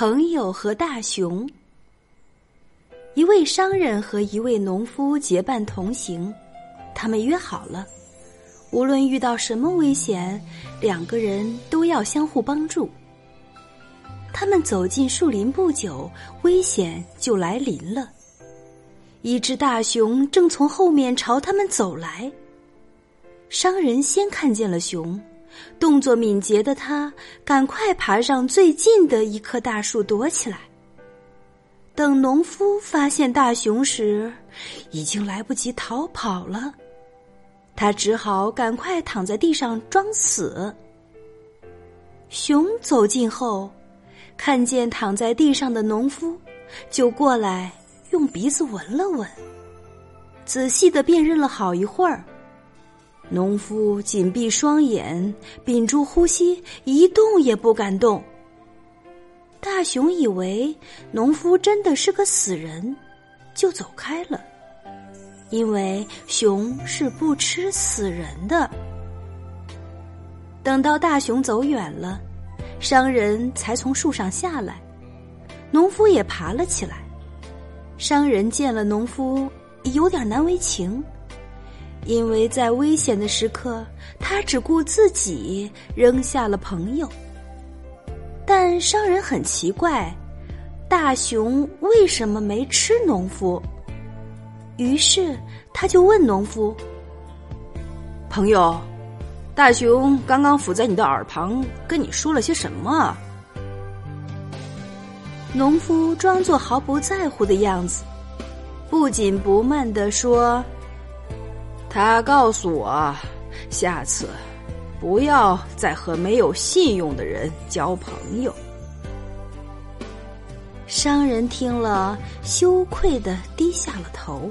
朋友和大熊。一位商人和一位农夫结伴同行，他们约好了，无论遇到什么危险，两个人都要相互帮助。他们走进树林不久，危险就来临了。一只大熊正从后面朝他们走来。商人先看见了熊，动作敏捷的他赶快爬上最近的一棵大树躲起来。等农夫发现大熊时，已经来不及逃跑了，他只好赶快躺在地上装死。熊走近后，看见躺在地上的农夫，就过来用鼻子闻了闻，仔细的辨认了好一会儿。农夫紧闭双眼，屏住呼吸，一动也不敢动。大熊以为农夫真的是个死人，就走开了。因为熊是不吃死人的。等到大熊走远了，商人才从树上下来，农夫也爬了起来。商人见了农夫，有点难为情，因为在危险的时刻，他只顾自己，扔下了朋友。但商人很奇怪，大熊为什么没吃农夫？于是他就问农夫：“朋友，大熊刚刚伏在你的耳旁，跟你说了些什么？”农夫装作毫不在乎的样子，不紧不慢地说：“他告诉我，下次。”不要再和没有信用的人交朋友。商人听了，羞愧的低下了头。